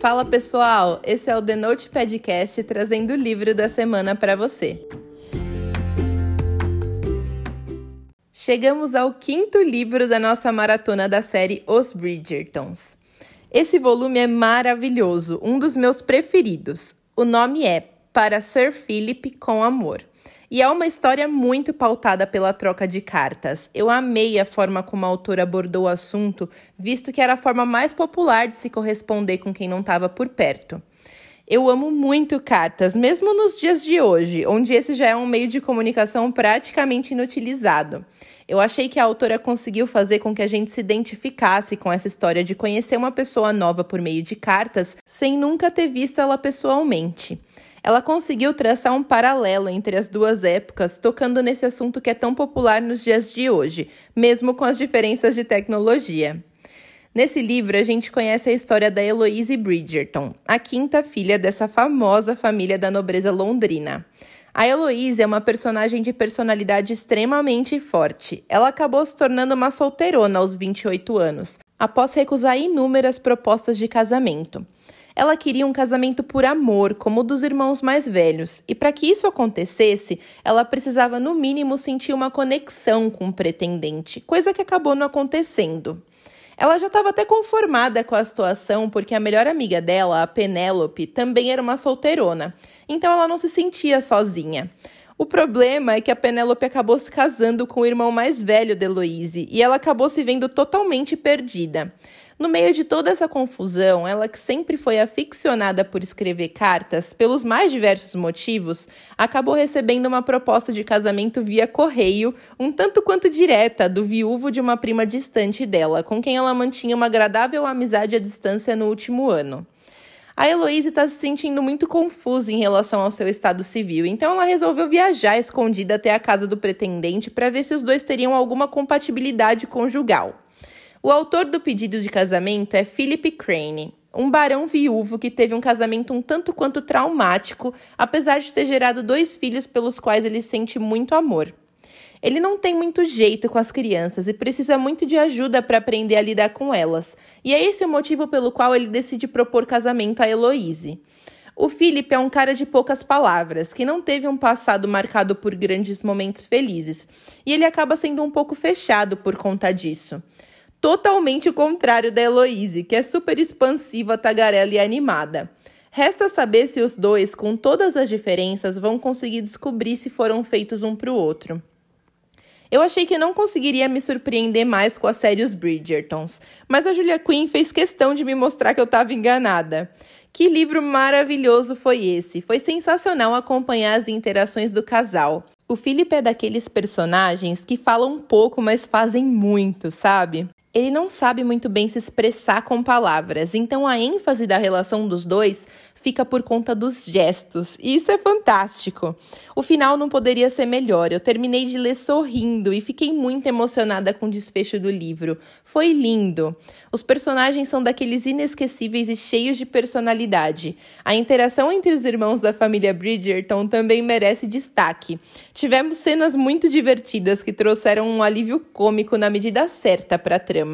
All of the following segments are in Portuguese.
Fala pessoal, esse é o The Note Podcast trazendo o livro da semana para você. Chegamos ao quinto livro da nossa maratona da série Os Bridgertons. Esse volume é maravilhoso, um dos meus preferidos. O nome é Para Sir Philip com Amor. E é uma história muito pautada pela troca de cartas. Eu amei a forma como a autora abordou o assunto, visto que era a forma mais popular de se corresponder com quem não estava por perto. Eu amo muito cartas, mesmo nos dias de hoje, onde esse já é um meio de comunicação praticamente inutilizado. Eu achei que a autora conseguiu fazer com que a gente se identificasse com essa história de conhecer uma pessoa nova por meio de cartas sem nunca ter visto ela pessoalmente. Ela conseguiu traçar um paralelo entre as duas épocas, tocando nesse assunto que é tão popular nos dias de hoje, mesmo com as diferenças de tecnologia. Nesse livro, a gente conhece a história da Eloise Bridgerton, a quinta filha dessa famosa família da nobreza londrina. A Eloise é uma personagem de personalidade extremamente forte. Ela acabou se tornando uma solteirona aos 28 anos, após recusar inúmeras propostas de casamento. Ela queria um casamento por amor, como o dos irmãos mais velhos, e para que isso acontecesse, ela precisava no mínimo sentir uma conexão com o pretendente, coisa que acabou não acontecendo. Ela já estava até conformada com a situação, porque a melhor amiga dela, a Penélope, também era uma solteirona, então ela não se sentia sozinha. O problema é que a Penélope acabou se casando com o irmão mais velho de Heloise e ela acabou se vendo totalmente perdida. No meio de toda essa confusão, ela que sempre foi aficionada por escrever cartas, pelos mais diversos motivos, acabou recebendo uma proposta de casamento via correio, um tanto quanto direta, do viúvo de uma prima distante dela, com quem ela mantinha uma agradável amizade à distância no último ano. A Heloísa está se sentindo muito confusa em relação ao seu estado civil, então ela resolveu viajar escondida até a casa do pretendente para ver se os dois teriam alguma compatibilidade conjugal. O autor do pedido de casamento é Philip Crane, um barão viúvo que teve um casamento um tanto quanto traumático, apesar de ter gerado dois filhos pelos quais ele sente muito amor. Ele não tem muito jeito com as crianças e precisa muito de ajuda para aprender a lidar com elas, e é esse o motivo pelo qual ele decide propor casamento a Heloise. O Philip é um cara de poucas palavras, que não teve um passado marcado por grandes momentos felizes, e ele acaba sendo um pouco fechado por conta disso totalmente o contrário da Heloise, que é super expansiva, tagarela e animada. Resta saber se os dois, com todas as diferenças, vão conseguir descobrir se foram feitos um para o outro. Eu achei que não conseguiria me surpreender mais com a série Os Bridgertons, mas a Julia Quinn fez questão de me mostrar que eu estava enganada. Que livro maravilhoso foi esse! Foi sensacional acompanhar as interações do casal. O Philip é daqueles personagens que falam pouco, mas fazem muito, sabe? Ele não sabe muito bem se expressar com palavras, então a ênfase da relação dos dois fica por conta dos gestos. E isso é fantástico. O final não poderia ser melhor. Eu terminei de ler sorrindo e fiquei muito emocionada com o desfecho do livro. Foi lindo. Os personagens são daqueles inesquecíveis e cheios de personalidade. A interação entre os irmãos da família Bridgerton também merece destaque. Tivemos cenas muito divertidas que trouxeram um alívio cômico na medida certa para a trama.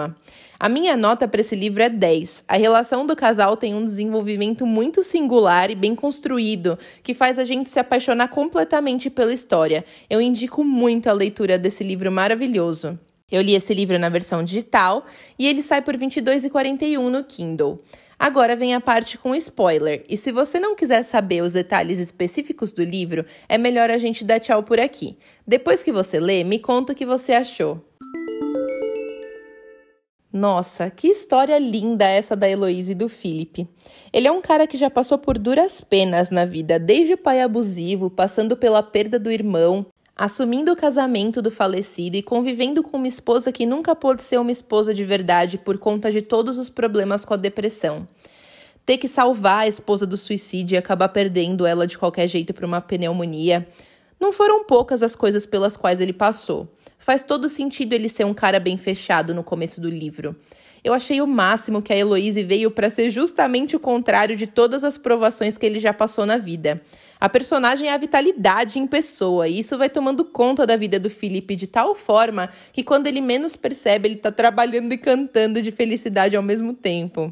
A minha nota para esse livro é 10. A relação do casal tem um desenvolvimento muito singular e bem construído, que faz a gente se apaixonar completamente pela história. Eu indico muito a leitura desse livro maravilhoso. Eu li esse livro na versão digital e ele sai por R$ 22,41 no Kindle. Agora vem a parte com spoiler, e se você não quiser saber os detalhes específicos do livro, é melhor a gente dar tchau por aqui. Depois que você lê, me conta o que você achou. Nossa, que história linda essa da Heloísa e do Felipe. Ele é um cara que já passou por duras penas na vida, desde o pai abusivo, passando pela perda do irmão, assumindo o casamento do falecido e convivendo com uma esposa que nunca pôde ser uma esposa de verdade por conta de todos os problemas com a depressão. Ter que salvar a esposa do suicídio e acabar perdendo ela de qualquer jeito por uma pneumonia. Não foram poucas as coisas pelas quais ele passou. Faz todo sentido ele ser um cara bem fechado no começo do livro. Eu achei o máximo que a Heloise veio para ser justamente o contrário de todas as provações que ele já passou na vida. A personagem é a vitalidade em pessoa, e isso vai tomando conta da vida do Felipe de tal forma que quando ele menos percebe, ele está trabalhando e cantando de felicidade ao mesmo tempo.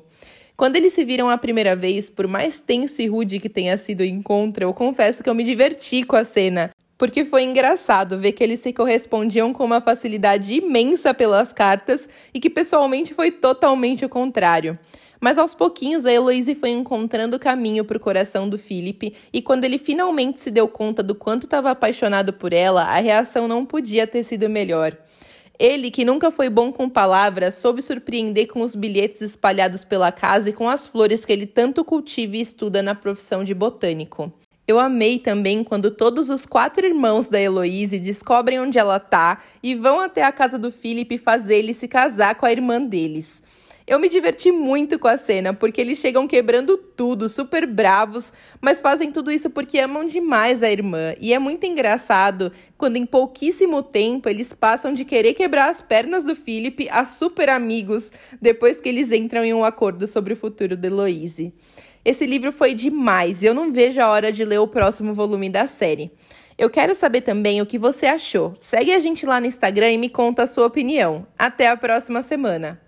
Quando eles se viram a primeira vez, por mais tenso e rude que tenha sido o encontro, eu confesso que eu me diverti com a cena, porque foi engraçado ver que eles se correspondiam com uma facilidade imensa pelas cartas e que pessoalmente foi totalmente o contrário. Mas aos pouquinhos a Heloise foi encontrando caminho para o coração do Philip e quando ele finalmente se deu conta do quanto estava apaixonado por ela, a reação não podia ter sido melhor. Ele, que nunca foi bom com palavras, soube surpreender com os bilhetes espalhados pela casa e com as flores que ele tanto cultiva e estuda na profissão de botânico. Eu amei também quando todos os quatro irmãos da Heloise descobrem onde ela tá e vão até a casa do Philip fazer ele se casar com a irmã deles. Eu me diverti muito com a cena, porque eles chegam quebrando tudo, super bravos, mas fazem tudo isso porque amam demais a irmã. E é muito engraçado quando, em pouquíssimo tempo, eles passam de querer quebrar as pernas do Philip a super amigos depois que eles entram em um acordo sobre o futuro de Heloise. Esse livro foi demais e eu não vejo a hora de ler o próximo volume da série. Eu quero saber também o que você achou. Segue a gente lá no Instagram e me conta a sua opinião. Até a próxima semana!